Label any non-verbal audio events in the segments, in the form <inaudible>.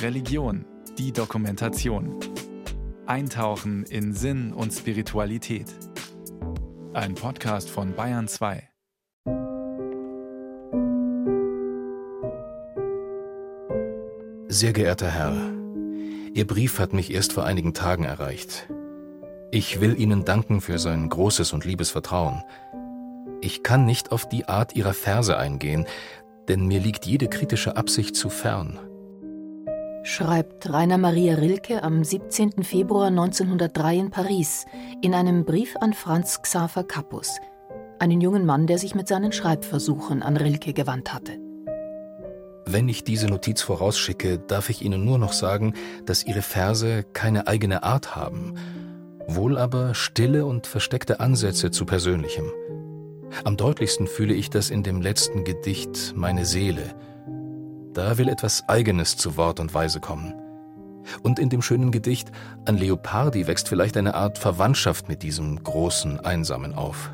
Religion, die Dokumentation. Eintauchen in Sinn und Spiritualität. Ein Podcast von Bayern 2. Sehr geehrter Herr, Ihr Brief hat mich erst vor einigen Tagen erreicht. Ich will Ihnen danken für sein großes und liebes Vertrauen. Ich kann nicht auf die Art Ihrer Verse eingehen, denn mir liegt jede kritische Absicht zu fern. Schreibt Rainer Maria Rilke am 17. Februar 1903 in Paris in einem Brief an Franz Xaver Kappus, einen jungen Mann, der sich mit seinen Schreibversuchen an Rilke gewandt hatte. Wenn ich diese Notiz vorausschicke, darf ich Ihnen nur noch sagen, dass Ihre Verse keine eigene Art haben, wohl aber stille und versteckte Ansätze zu Persönlichem. Am deutlichsten fühle ich das in dem letzten Gedicht Meine Seele. Da will etwas Eigenes zu Wort und Weise kommen. Und in dem schönen Gedicht An Leopardi wächst vielleicht eine Art Verwandtschaft mit diesem großen Einsamen auf.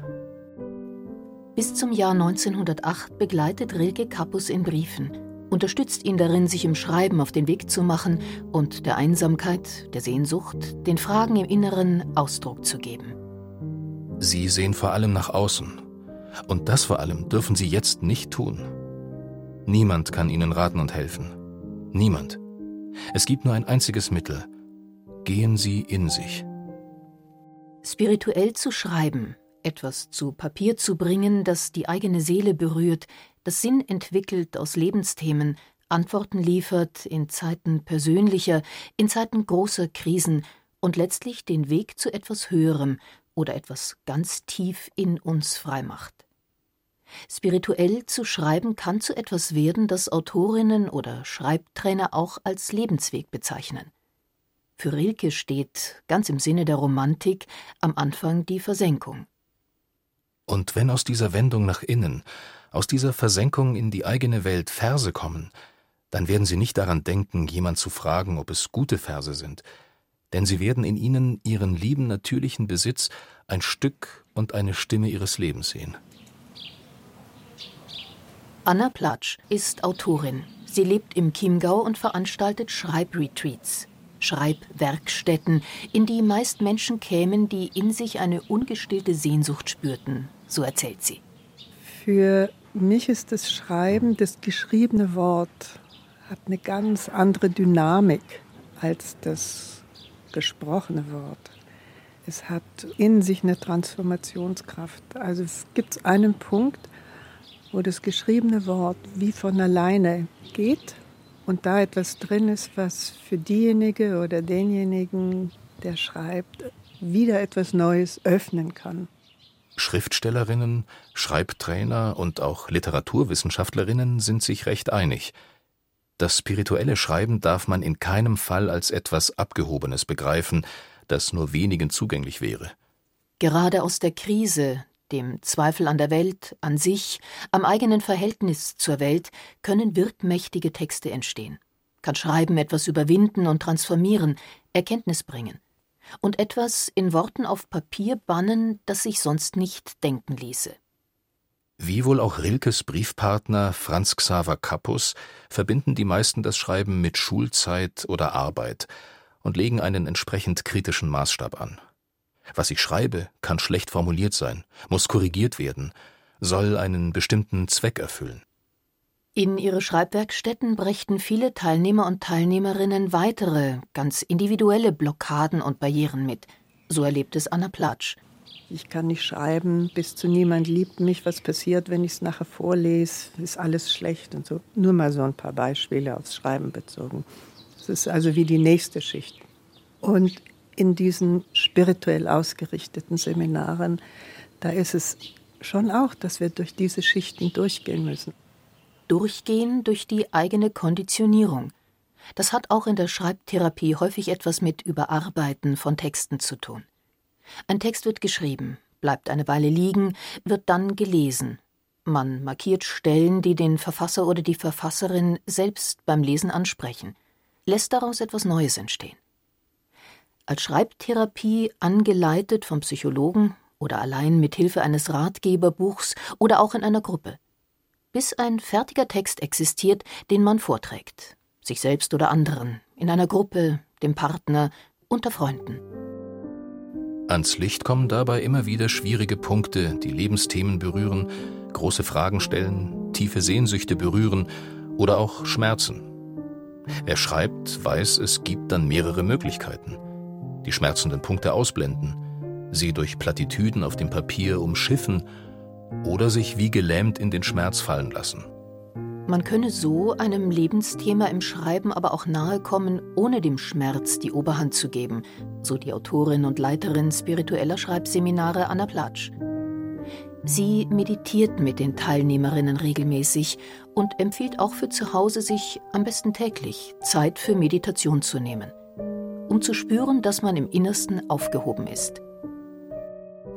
Bis zum Jahr 1908 begleitet Rilke Kappus in Briefen – unterstützt ihn darin, sich im Schreiben auf den Weg zu machen und der Einsamkeit, der Sehnsucht, den Fragen im Inneren Ausdruck zu geben. Sie sehen vor allem nach außen. Und das vor allem dürfen Sie jetzt nicht tun. Niemand kann Ihnen raten und helfen. Niemand. Es gibt nur ein einziges Mittel. Gehen Sie in sich. Spirituell zu schreiben, etwas zu Papier zu bringen, das die eigene Seele berührt, das Sinn entwickelt aus Lebensthemen, Antworten liefert in Zeiten persönlicher, in Zeiten großer Krisen und letztlich den Weg zu etwas Höherem oder etwas ganz tief in uns freimacht. Spirituell zu schreiben kann zu etwas werden, das Autorinnen oder Schreibtrainer auch als Lebensweg bezeichnen. Für Rilke steht, ganz im Sinne der Romantik, am Anfang die Versenkung. Und wenn aus dieser Wendung nach innen, aus dieser Versenkung in die eigene Welt Verse kommen, dann werden Sie nicht daran denken, jemand zu fragen, ob es gute Verse sind, denn Sie werden in ihnen Ihren lieben natürlichen Besitz, ein Stück und eine Stimme Ihres Lebens sehen. Anna Platsch ist Autorin. Sie lebt im Chiemgau und veranstaltet Schreibretreats. Schreibwerkstätten, in die meist Menschen kämen, die in sich eine ungestillte Sehnsucht spürten, so erzählt sie. Für mich ist das Schreiben, das geschriebene Wort, hat eine ganz andere Dynamik als das gesprochene Wort. Es hat in sich eine Transformationskraft. Also es gibt einen Punkt, wo das geschriebene Wort wie von alleine geht und da etwas drin ist, was für diejenige oder denjenigen, der schreibt, wieder etwas Neues öffnen kann. Schriftstellerinnen, Schreibtrainer und auch Literaturwissenschaftlerinnen sind sich recht einig. Das spirituelle Schreiben darf man in keinem Fall als etwas Abgehobenes begreifen, das nur wenigen zugänglich wäre. Gerade aus der Krise, dem Zweifel an der Welt, an sich, am eigenen Verhältnis zur Welt, können wirkmächtige Texte entstehen. Kann Schreiben etwas überwinden und transformieren, Erkenntnis bringen. Und etwas in Worten auf Papier bannen, das sich sonst nicht denken ließe. Wie wohl auch Rilkes Briefpartner Franz Xaver Kappus verbinden die meisten das Schreiben mit Schulzeit oder Arbeit und legen einen entsprechend kritischen Maßstab an. Was ich schreibe, kann schlecht formuliert sein, muss korrigiert werden, soll einen bestimmten Zweck erfüllen. In ihre Schreibwerkstätten brächten viele Teilnehmer und Teilnehmerinnen weitere, ganz individuelle Blockaden und Barrieren mit. So erlebt es Anna Platsch. Ich kann nicht schreiben, bis zu niemand liebt mich. Was passiert, wenn ich es nachher vorlese? Ist alles schlecht und so. Nur mal so ein paar Beispiele aufs Schreiben bezogen. Das ist also wie die nächste Schicht. Und in diesen spirituell ausgerichteten Seminaren, da ist es schon auch, dass wir durch diese Schichten durchgehen müssen. Durchgehen durch die eigene Konditionierung. Das hat auch in der Schreibtherapie häufig etwas mit Überarbeiten von Texten zu tun. Ein Text wird geschrieben, bleibt eine Weile liegen, wird dann gelesen. Man markiert Stellen, die den Verfasser oder die Verfasserin selbst beim Lesen ansprechen, lässt daraus etwas Neues entstehen als Schreibtherapie angeleitet vom Psychologen oder allein mit Hilfe eines Ratgeberbuchs oder auch in einer Gruppe, bis ein fertiger Text existiert, den man vorträgt, sich selbst oder anderen, in einer Gruppe, dem Partner, unter Freunden. Ans Licht kommen dabei immer wieder schwierige Punkte, die Lebensthemen berühren, große Fragen stellen, tiefe Sehnsüchte berühren oder auch Schmerzen. Wer schreibt, weiß, es gibt dann mehrere Möglichkeiten. Die schmerzenden Punkte ausblenden, sie durch Plattitüden auf dem Papier umschiffen oder sich wie gelähmt in den Schmerz fallen lassen. Man könne so einem Lebensthema im Schreiben aber auch nahe kommen, ohne dem Schmerz die Oberhand zu geben, so die Autorin und Leiterin spiritueller Schreibseminare Anna Platsch. Sie meditiert mit den Teilnehmerinnen regelmäßig und empfiehlt auch für zu Hause, sich am besten täglich Zeit für Meditation zu nehmen, um zu spüren, dass man im Innersten aufgehoben ist.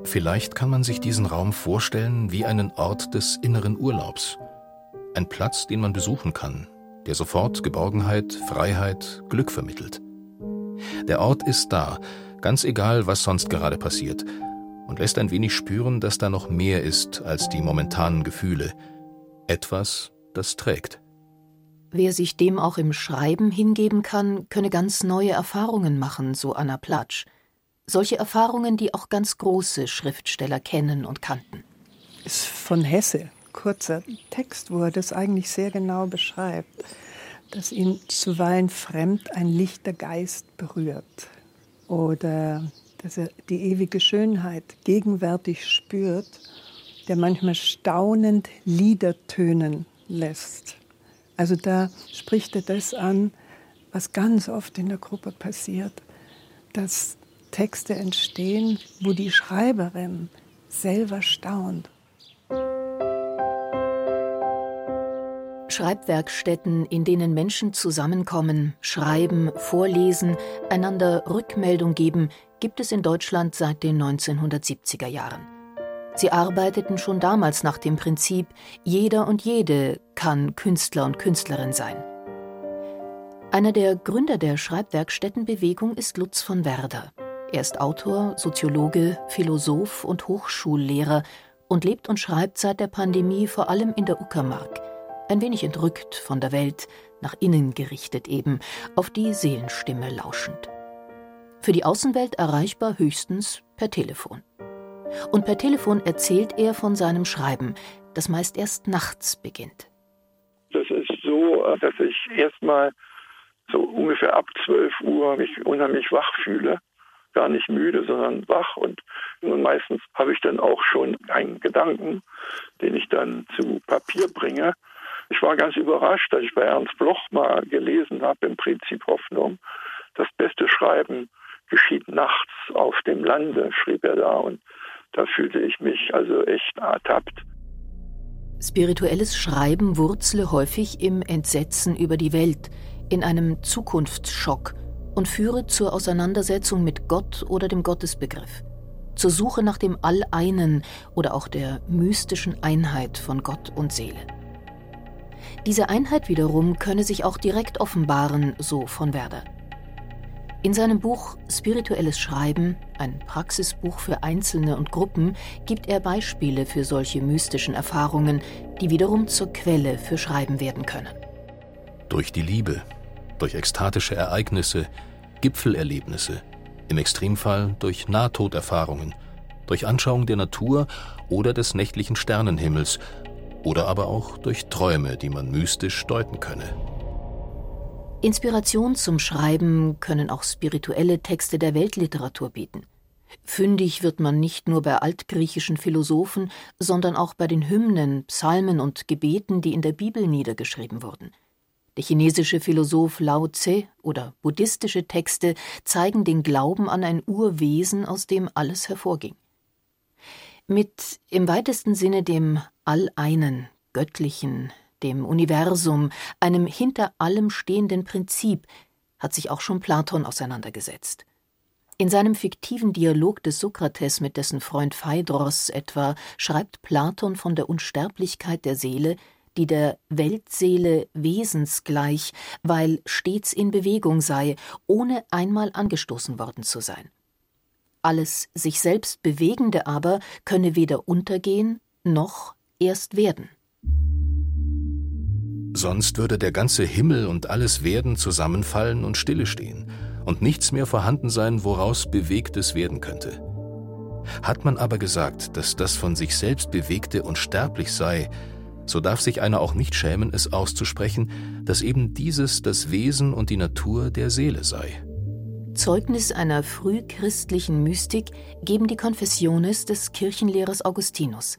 Vielleicht kann man sich diesen Raum vorstellen wie einen Ort des inneren Urlaubs – ein Platz, den man besuchen kann, der sofort Geborgenheit, Freiheit, Glück vermittelt. Der Ort ist da, ganz egal, was sonst gerade passiert, und lässt ein wenig spüren, dass da noch mehr ist als die momentanen Gefühle. Etwas, das trägt. Wer sich dem auch im Schreiben hingeben kann, könne ganz neue Erfahrungen machen, so Anna Platsch. Solche Erfahrungen, die auch ganz große Schriftsteller kennen und kannten. Ist von Hesse, kurzer Text, wo er das eigentlich sehr genau beschreibt, dass ihn zuweilen fremd ein lichter Geist berührt oder dass er die ewige Schönheit gegenwärtig spürt, der manchmal staunend Lieder tönen lässt. Also da spricht er das an, was ganz oft in der Gruppe passiert, dass Texte entstehen, wo die Schreiberin selber staunt Schreibwerkstätten, in denen Menschen zusammenkommen, schreiben, vorlesen, einander Rückmeldung geben, gibt es in Deutschland seit den 1970er Jahren. Sie arbeiteten schon damals nach dem Prinzip, jeder und jede kann Künstler und Künstlerin sein. Einer der Gründer der Schreibwerkstättenbewegung ist Lutz von Werder. Er ist Autor, Soziologe, Philosoph und Hochschullehrer und lebt und schreibt seit der Pandemie vor allem in der Uckermark ein wenig entrückt von der Welt, nach innen gerichtet eben, auf die Seelenstimme lauschend. Für die Außenwelt erreichbar höchstens per Telefon. Und per Telefon erzählt er von seinem Schreiben, das meist erst nachts beginnt. Das ist so, dass ich erstmal so ungefähr ab 12 Uhr mich unheimlich wach fühle. Gar nicht müde, sondern wach. Und, und meistens habe ich dann auch schon einen Gedanken, den ich dann zu Papier bringe. Ich war ganz überrascht, dass ich bei Ernst Bloch mal gelesen habe, im Prinzip Hoffnung, das beste Schreiben geschieht nachts auf dem Lande, schrieb er da. Und da fühlte ich mich also echt ertappt. Spirituelles Schreiben wurzle häufig im Entsetzen über die Welt, in einem Zukunftsschock und führe zur Auseinandersetzung mit Gott oder dem Gottesbegriff, zur Suche nach dem All-Einen oder auch der mystischen Einheit von Gott und Seele. Diese Einheit wiederum könne sich auch direkt offenbaren, so von Werder. In seinem Buch Spirituelles Schreiben, ein Praxisbuch für Einzelne und Gruppen, gibt er Beispiele für solche mystischen Erfahrungen, die wiederum zur Quelle für Schreiben werden können. Durch die Liebe, durch ekstatische Ereignisse, Gipfelerlebnisse, im Extremfall durch Nahtoderfahrungen, durch Anschauung der Natur oder des nächtlichen Sternenhimmels oder aber auch durch Träume, die man mystisch deuten könne. Inspiration zum Schreiben können auch spirituelle Texte der Weltliteratur bieten. Fündig wird man nicht nur bei altgriechischen Philosophen, sondern auch bei den Hymnen, Psalmen und Gebeten, die in der Bibel niedergeschrieben wurden. Der chinesische Philosoph Lao Tse oder buddhistische Texte zeigen den Glauben an ein Urwesen, aus dem alles hervorging. Mit im weitesten Sinne dem All-Einen, Göttlichen, dem Universum, einem hinter allem stehenden Prinzip, hat sich auch schon Platon auseinandergesetzt. In seinem fiktiven Dialog des Sokrates mit dessen Freund Phaedros etwa schreibt Platon von der Unsterblichkeit der Seele, die der Weltseele wesensgleich, weil stets in Bewegung sei, ohne einmal angestoßen worden zu sein. Alles sich selbst Bewegende aber könne weder untergehen noch erst werden. Sonst würde der ganze Himmel und alles Werden zusammenfallen und stillestehen und nichts mehr vorhanden sein, woraus Bewegtes werden könnte. Hat man aber gesagt, dass das von sich selbst Bewegte unsterblich sei, so darf sich einer auch nicht schämen, es auszusprechen, dass eben dieses das Wesen und die Natur der Seele sei. Zeugnis einer frühchristlichen Mystik geben die Confessiones des Kirchenlehrers Augustinus.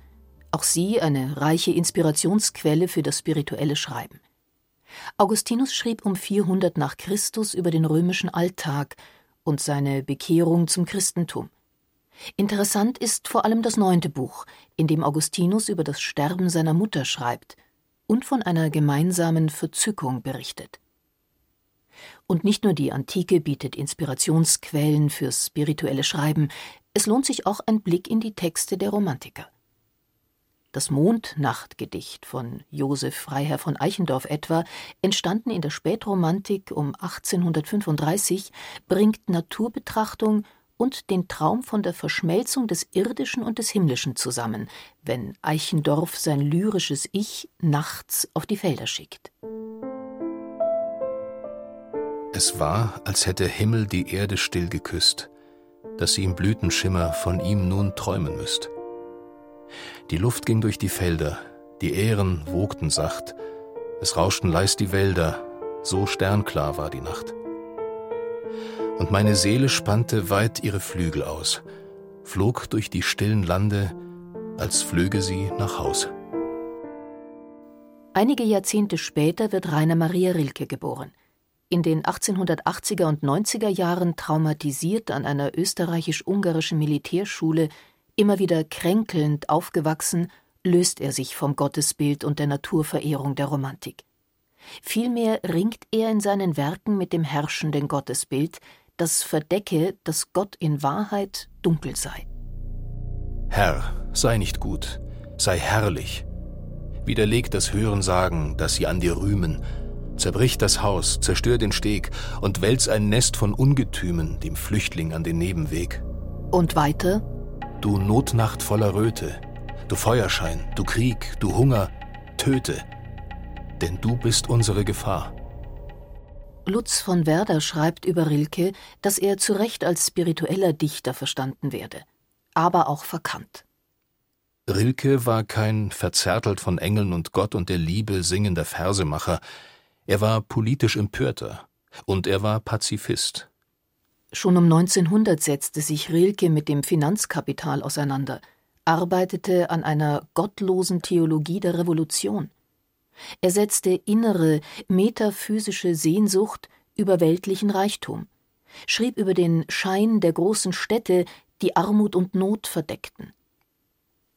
Auch sie eine reiche Inspirationsquelle für das spirituelle Schreiben. Augustinus schrieb um 400 nach Christus über den römischen Alltag und seine Bekehrung zum Christentum. Interessant ist vor allem das neunte Buch, in dem Augustinus über das Sterben seiner Mutter schreibt und von einer gemeinsamen Verzückung berichtet. Und nicht nur die Antike bietet Inspirationsquellen fürs spirituelle Schreiben, es lohnt sich auch ein Blick in die Texte der Romantiker. Das Mondnachtgedicht von Josef Freiherr von Eichendorff etwa, entstanden in der Spätromantik um 1835, bringt Naturbetrachtung und den Traum von der Verschmelzung des Irdischen und des Himmlischen zusammen, wenn Eichendorff sein lyrisches Ich nachts auf die Felder schickt. Es war, als hätte Himmel die Erde still geküsst, dass sie im Blütenschimmer von ihm nun träumen müsst. Die Luft ging durch die Felder, die Ähren wogten sacht, es rauschten leis die Wälder, so sternklar war die Nacht und meine Seele spannte weit ihre Flügel aus, flog durch die stillen Lande, als flöge sie nach Haus. Einige Jahrzehnte später wird Rainer Maria Rilke geboren. In den 1880er und 90er Jahren traumatisiert an einer österreichisch-ungarischen Militärschule, immer wieder kränkelnd aufgewachsen, löst er sich vom Gottesbild und der Naturverehrung der Romantik. Vielmehr ringt er in seinen Werken mit dem herrschenden Gottesbild, das verdecke, dass Gott in Wahrheit dunkel sei. Herr, sei nicht gut, sei herrlich. Widerleg das Hörensagen, das sie an dir rühmen. Zerbrich das Haus, zerstör den Steg und wälz ein Nest von Ungetümen dem Flüchtling an den Nebenweg. Und weiter? Du Notnacht voller Röte, du Feuerschein, du Krieg, du Hunger, töte, denn du bist unsere Gefahr. Lutz von Werder schreibt über Rilke, dass er zu Recht als spiritueller Dichter verstanden werde, aber auch verkannt. Rilke war kein verzärtelt von Engeln und Gott und der Liebe singender Versemacher, er war politisch Empörter und er war Pazifist. Schon um 1900 setzte sich Rilke mit dem Finanzkapital auseinander, arbeitete an einer gottlosen Theologie der Revolution. Er setzte innere, metaphysische Sehnsucht über weltlichen Reichtum, schrieb über den Schein der großen Städte, die Armut und Not verdeckten.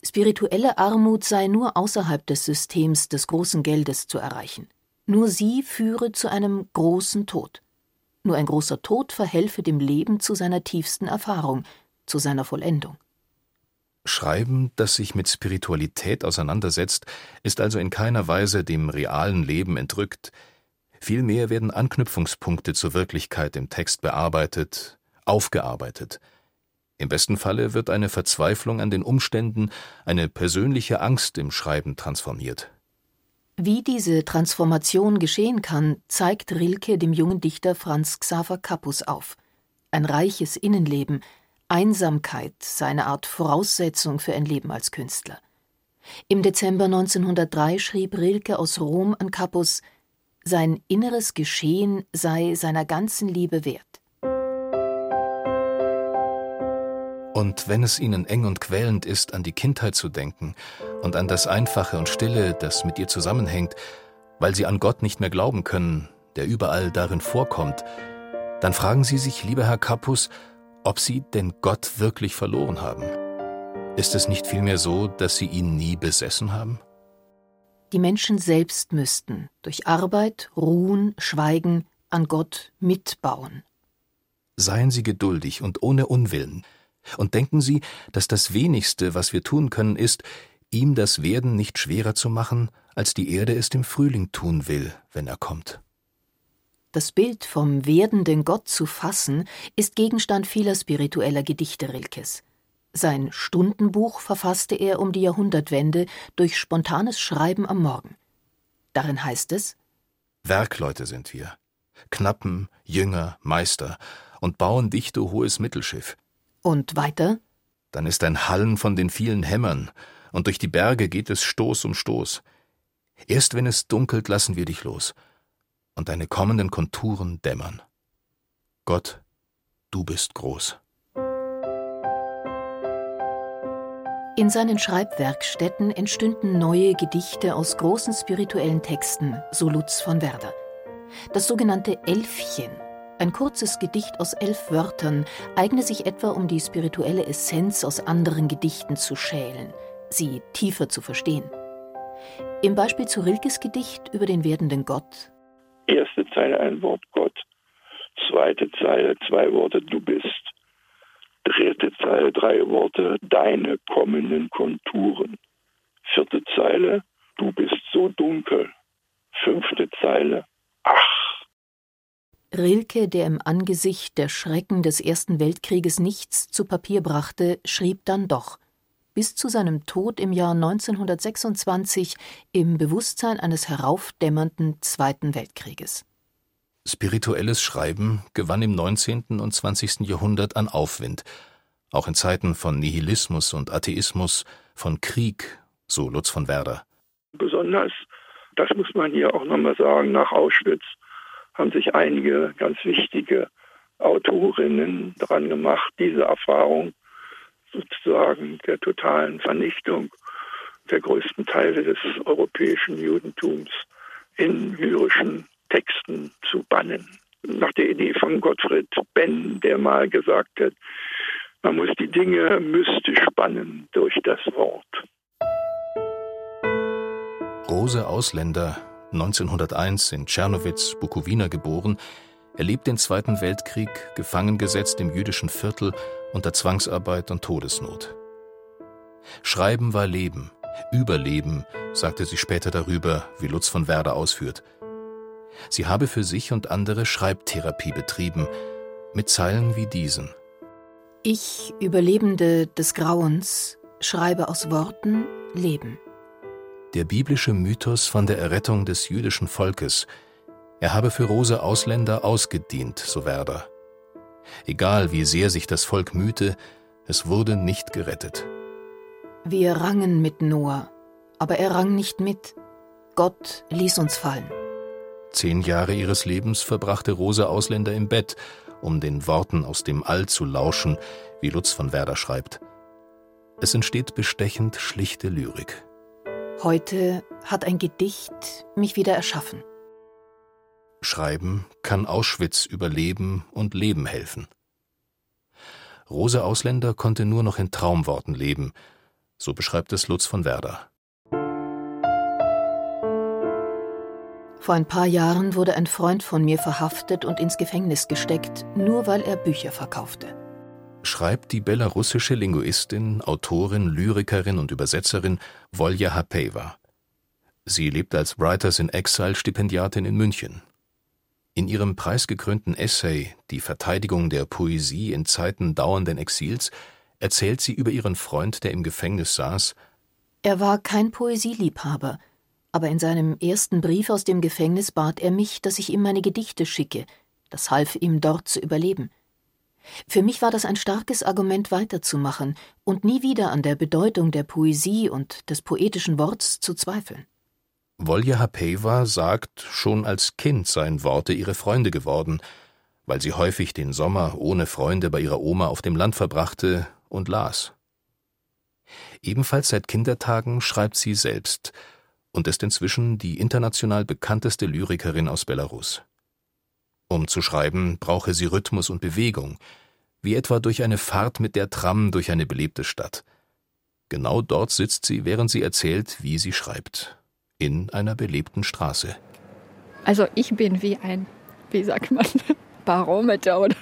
Spirituelle Armut sei nur außerhalb des Systems des großen Geldes zu erreichen. Nur sie führe zu einem großen Tod. Nur ein großer Tod verhelfe dem Leben zu seiner tiefsten Erfahrung, zu seiner Vollendung. Schreiben, das sich mit Spiritualität auseinandersetzt, ist also in keiner Weise dem realen Leben entrückt. Vielmehr werden Anknüpfungspunkte zur Wirklichkeit im Text bearbeitet, aufgearbeitet. Im besten Falle wird eine Verzweiflung an den Umständen, eine persönliche Angst im Schreiben transformiert. Wie diese Transformation geschehen kann, zeigt Rilke dem jungen Dichter Franz Xaver Kappus auf. Ein reiches Innenleben, Einsamkeit sei eine Art Voraussetzung für ein Leben als Künstler. Im Dezember 1903 schrieb Rilke aus Rom an Kappus, sein inneres Geschehen sei seiner ganzen Liebe wert. Und wenn es ihnen eng und quälend ist, an die Kindheit zu denken und an das Einfache und Stille, das mit ihr zusammenhängt, weil sie an Gott nicht mehr glauben können, der überall darin vorkommt, dann fragen Sie sich, lieber Herr Kappus, ob sie denn Gott wirklich verloren haben. Ist es nicht vielmehr so, dass sie ihn nie besessen haben? Die Menschen selbst müssten durch Arbeit, Ruhen, Schweigen an Gott mitbauen. Seien Sie geduldig und ohne Unwillen, und denken Sie, dass das wenigste, was wir tun können, ist, ihm das Werden nicht schwerer zu machen, als die Erde es dem Frühling tun will, wenn er kommt. Das Bild vom werdenden Gott zu fassen, ist Gegenstand vieler spiritueller Gedichte Rilkes. Sein Stundenbuch verfasste er um die Jahrhundertwende durch spontanes Schreiben am Morgen. Darin heißt es Werkleute sind wir, Knappen, Jünger, Meister, und bauen dicht o hohes Mittelschiff. Und weiter? Dann ist ein Hallen von den vielen Hämmern, und durch die Berge geht es Stoß um Stoß. Erst wenn es dunkelt, lassen wir dich los, und deine kommenden Konturen dämmern. Gott, du bist groß. In seinen Schreibwerkstätten entstünden neue Gedichte aus großen spirituellen Texten, so Lutz von Werder. Das sogenannte Elfchen, ein kurzes Gedicht aus elf Wörtern, eigne sich etwa, um die spirituelle Essenz aus anderen Gedichten zu schälen, sie tiefer zu verstehen. Im Beispiel zu Rilkes Gedicht über den werdenden Gott. Erste Zeile ein Wort Gott, zweite Zeile zwei Worte du bist, dritte Zeile drei Worte deine kommenden Konturen, vierte Zeile du bist so dunkel, fünfte Zeile ach. Rilke, der im Angesicht der Schrecken des Ersten Weltkrieges nichts zu Papier brachte, schrieb dann doch bis zu seinem Tod im Jahr 1926 im Bewusstsein eines heraufdämmernden Zweiten Weltkrieges. Spirituelles Schreiben gewann im 19. und 20. Jahrhundert an Aufwind, auch in Zeiten von Nihilismus und Atheismus, von Krieg, so Lutz von Werder. Besonders, das muss man hier auch nochmal sagen, nach Auschwitz haben sich einige ganz wichtige Autorinnen daran gemacht, diese Erfahrung sozusagen der totalen Vernichtung der größten Teile des europäischen Judentums in lyrischen Texten zu bannen. Nach der Idee von Gottfried Benn, der mal gesagt hat, man muss die Dinge mystisch bannen durch das Wort. Rose Ausländer, 1901 in Tschernowitz, Bukowina geboren, erlebt den Zweiten Weltkrieg gefangen gesetzt im jüdischen Viertel unter Zwangsarbeit und Todesnot. Schreiben war Leben, Überleben, sagte sie später darüber, wie Lutz von Werder ausführt. Sie habe für sich und andere Schreibtherapie betrieben, mit Zeilen wie diesen. Ich, Überlebende des Grauens, schreibe aus Worten Leben. Der biblische Mythos von der Errettung des jüdischen Volkes. Er habe für Rose Ausländer ausgedient, so Werder. Egal wie sehr sich das Volk mühte, es wurde nicht gerettet. Wir rangen mit Noah, aber er rang nicht mit. Gott ließ uns fallen. Zehn Jahre ihres Lebens verbrachte Rose Ausländer im Bett, um den Worten aus dem All zu lauschen, wie Lutz von Werder schreibt. Es entsteht bestechend schlichte Lyrik. Heute hat ein Gedicht mich wieder erschaffen. Schreiben kann Auschwitz überleben und Leben helfen. Rose Ausländer konnte nur noch in Traumworten leben, so beschreibt es Lutz von Werder. Vor ein paar Jahren wurde ein Freund von mir verhaftet und ins Gefängnis gesteckt, nur weil er Bücher verkaufte. Schreibt die belarussische Linguistin, Autorin, Lyrikerin und Übersetzerin Volja Hapeva. Sie lebt als Writers in Exile Stipendiatin in München in ihrem preisgekrönten Essay Die Verteidigung der Poesie in Zeiten dauernden Exils erzählt sie über ihren Freund, der im Gefängnis saß. Er war kein Poesieliebhaber, aber in seinem ersten Brief aus dem Gefängnis bat er mich, dass ich ihm meine Gedichte schicke. Das half ihm dort zu überleben. Für mich war das ein starkes Argument weiterzumachen und nie wieder an der Bedeutung der Poesie und des poetischen Worts zu zweifeln. Volja Hapeva sagt, schon als Kind seien Worte ihre Freunde geworden, weil sie häufig den Sommer ohne Freunde bei ihrer Oma auf dem Land verbrachte und las. Ebenfalls seit Kindertagen schreibt sie selbst und ist inzwischen die international bekannteste Lyrikerin aus Belarus. Um zu schreiben, brauche sie Rhythmus und Bewegung, wie etwa durch eine Fahrt mit der Tram durch eine belebte Stadt. Genau dort sitzt sie, während sie erzählt, wie sie schreibt in einer belebten Straße. Also ich bin wie ein, wie sagt man, <laughs> Barometer. Oder?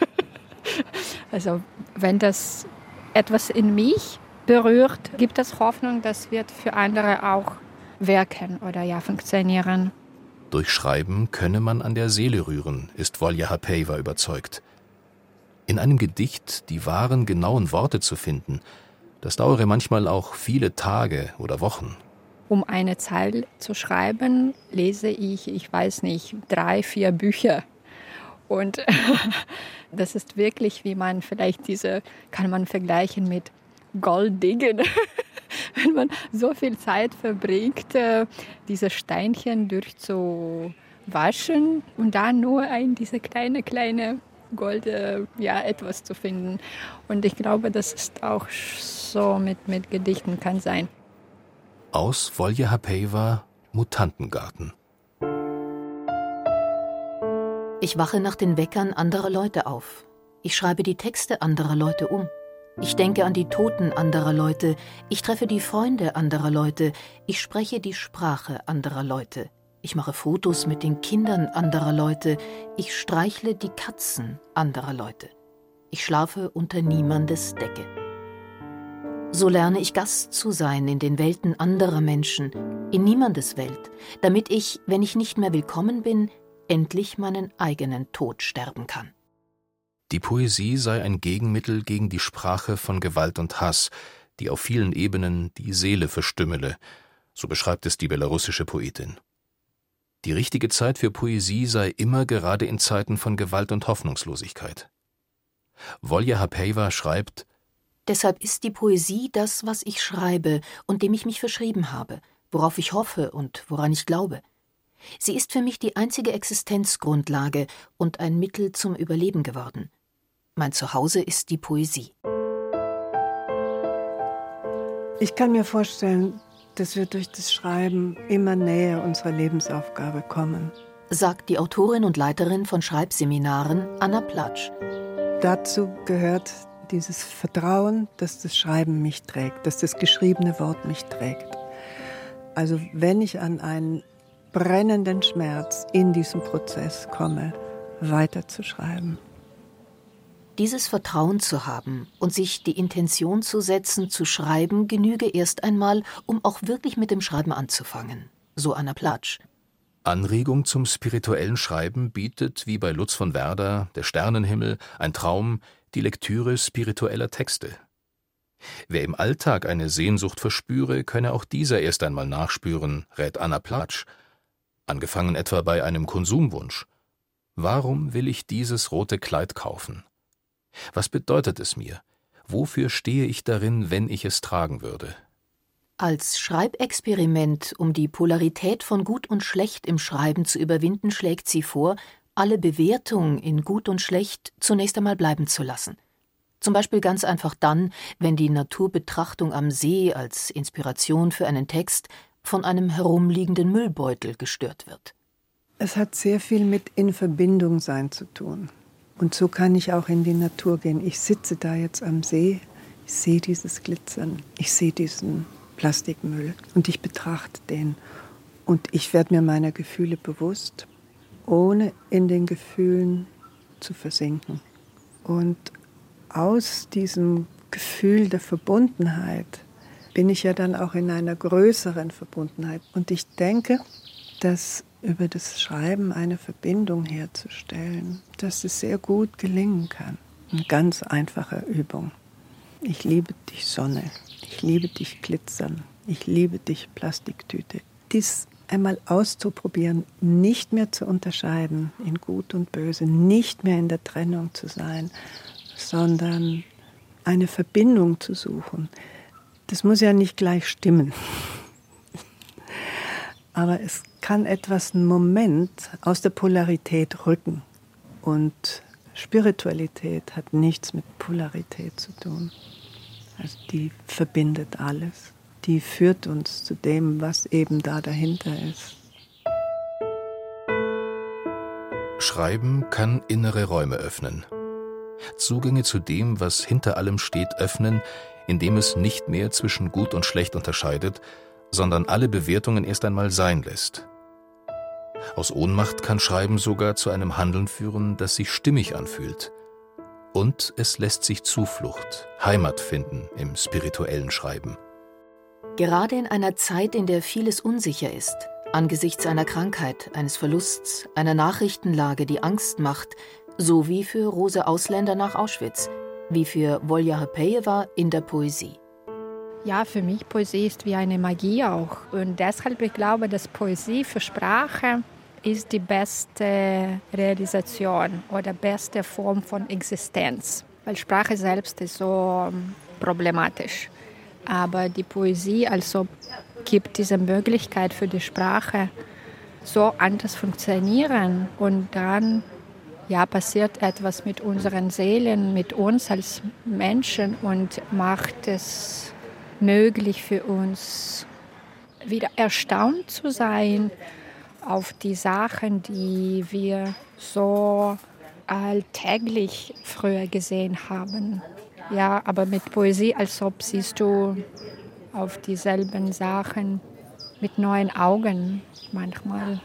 Also wenn das etwas in mich berührt, gibt es Hoffnung, das wird für andere auch wirken oder ja funktionieren. Durch Schreiben könne man an der Seele rühren, ist Volja Hapeva überzeugt. In einem Gedicht die wahren, genauen Worte zu finden, das dauere manchmal auch viele Tage oder Wochen. Um eine Zeile zu schreiben, lese ich, ich weiß nicht, drei, vier Bücher. Und <laughs> das ist wirklich, wie man vielleicht diese, kann man vergleichen mit Golddiggen. <laughs> Wenn man so viel Zeit verbringt, äh, diese Steinchen durchzuwaschen und dann nur ein, diese kleine, kleine Gold, äh, ja, etwas zu finden. Und ich glaube, das ist auch so mit, mit Gedichten kann sein. Aus Volje Hapeva Mutantengarten. Ich wache nach den Weckern anderer Leute auf. Ich schreibe die Texte anderer Leute um. Ich denke an die Toten anderer Leute. Ich treffe die Freunde anderer Leute. Ich spreche die Sprache anderer Leute. Ich mache Fotos mit den Kindern anderer Leute. Ich streichle die Katzen anderer Leute. Ich schlafe unter niemandes Decke. So lerne ich Gast zu sein in den Welten anderer Menschen, in niemandes Welt, damit ich, wenn ich nicht mehr willkommen bin, endlich meinen eigenen Tod sterben kann. Die Poesie sei ein Gegenmittel gegen die Sprache von Gewalt und Hass, die auf vielen Ebenen die Seele verstümmele, so beschreibt es die belarussische Poetin. Die richtige Zeit für Poesie sei immer gerade in Zeiten von Gewalt und Hoffnungslosigkeit. Volja Hapeva schreibt Deshalb ist die Poesie das, was ich schreibe und dem ich mich verschrieben habe, worauf ich hoffe und woran ich glaube. Sie ist für mich die einzige Existenzgrundlage und ein Mittel zum Überleben geworden. Mein Zuhause ist die Poesie. Ich kann mir vorstellen, dass wir durch das Schreiben immer näher unserer Lebensaufgabe kommen. Sagt die Autorin und Leiterin von Schreibseminaren Anna Platsch. Dazu gehört dieses Vertrauen, dass das Schreiben mich trägt, dass das geschriebene Wort mich trägt. Also wenn ich an einen brennenden Schmerz in diesem Prozess komme, weiterzuschreiben. Dieses Vertrauen zu haben und sich die Intention zu setzen, zu schreiben, genüge erst einmal, um auch wirklich mit dem Schreiben anzufangen. So Anna Platsch. Anregung zum spirituellen Schreiben bietet, wie bei Lutz von Werder, Der Sternenhimmel, ein Traum, die Lektüre spiritueller Texte. Wer im Alltag eine Sehnsucht verspüre, könne auch dieser erst einmal nachspüren, rät Anna Platsch, angefangen etwa bei einem Konsumwunsch. Warum will ich dieses rote Kleid kaufen? Was bedeutet es mir? Wofür stehe ich darin, wenn ich es tragen würde? Als Schreibexperiment, um die Polarität von Gut und Schlecht im Schreiben zu überwinden, schlägt sie vor, alle Bewertung in Gut und Schlecht zunächst einmal bleiben zu lassen. Zum Beispiel ganz einfach dann, wenn die Naturbetrachtung am See als Inspiration für einen Text von einem herumliegenden Müllbeutel gestört wird. Es hat sehr viel mit in Verbindung sein zu tun. Und so kann ich auch in die Natur gehen. Ich sitze da jetzt am See, ich sehe dieses Glitzern, ich sehe diesen Plastikmüll und ich betrachte den. Und ich werde mir meiner Gefühle bewusst, ohne in den Gefühlen zu versinken. Und aus diesem Gefühl der Verbundenheit bin ich ja dann auch in einer größeren Verbundenheit. Und ich denke, dass über das Schreiben eine Verbindung herzustellen, dass es sehr gut gelingen kann. Eine ganz einfache Übung. Ich liebe dich Sonne, ich liebe dich Glitzern, ich liebe dich Plastiktüte. Dies einmal auszuprobieren, nicht mehr zu unterscheiden in Gut und Böse, nicht mehr in der Trennung zu sein, sondern eine Verbindung zu suchen, das muss ja nicht gleich stimmen. Aber es kann etwas einen Moment aus der Polarität rücken. Und Spiritualität hat nichts mit Polarität zu tun. Also die verbindet alles. Die führt uns zu dem, was eben da dahinter ist. Schreiben kann innere Räume öffnen. Zugänge zu dem, was hinter allem steht, öffnen, indem es nicht mehr zwischen gut und schlecht unterscheidet, sondern alle Bewertungen erst einmal sein lässt. Aus Ohnmacht kann Schreiben sogar zu einem Handeln führen, das sich stimmig anfühlt. Und es lässt sich Zuflucht, Heimat finden im spirituellen Schreiben. Gerade in einer Zeit, in der vieles unsicher ist, angesichts einer Krankheit, eines Verlusts, einer Nachrichtenlage, die Angst macht, so wie für Rose Ausländer nach Auschwitz – wie für Volja Hapejeva in der Poesie. Ja, für mich Poesie ist wie eine Magie auch. Und deshalb ich glaube, dass Poesie für Sprache ist die beste Realisation oder beste Form von Existenz. Weil Sprache selbst ist so ähm, problematisch. Aber die Poesie also gibt diese Möglichkeit für die Sprache so anders funktionieren und dann ja, passiert etwas mit unseren Seelen, mit uns als Menschen und macht es möglich für uns, wieder erstaunt zu sein auf die Sachen, die wir so alltäglich früher gesehen haben. Ja, aber mit Poesie, als ob siehst du auf dieselben Sachen mit neuen Augen manchmal.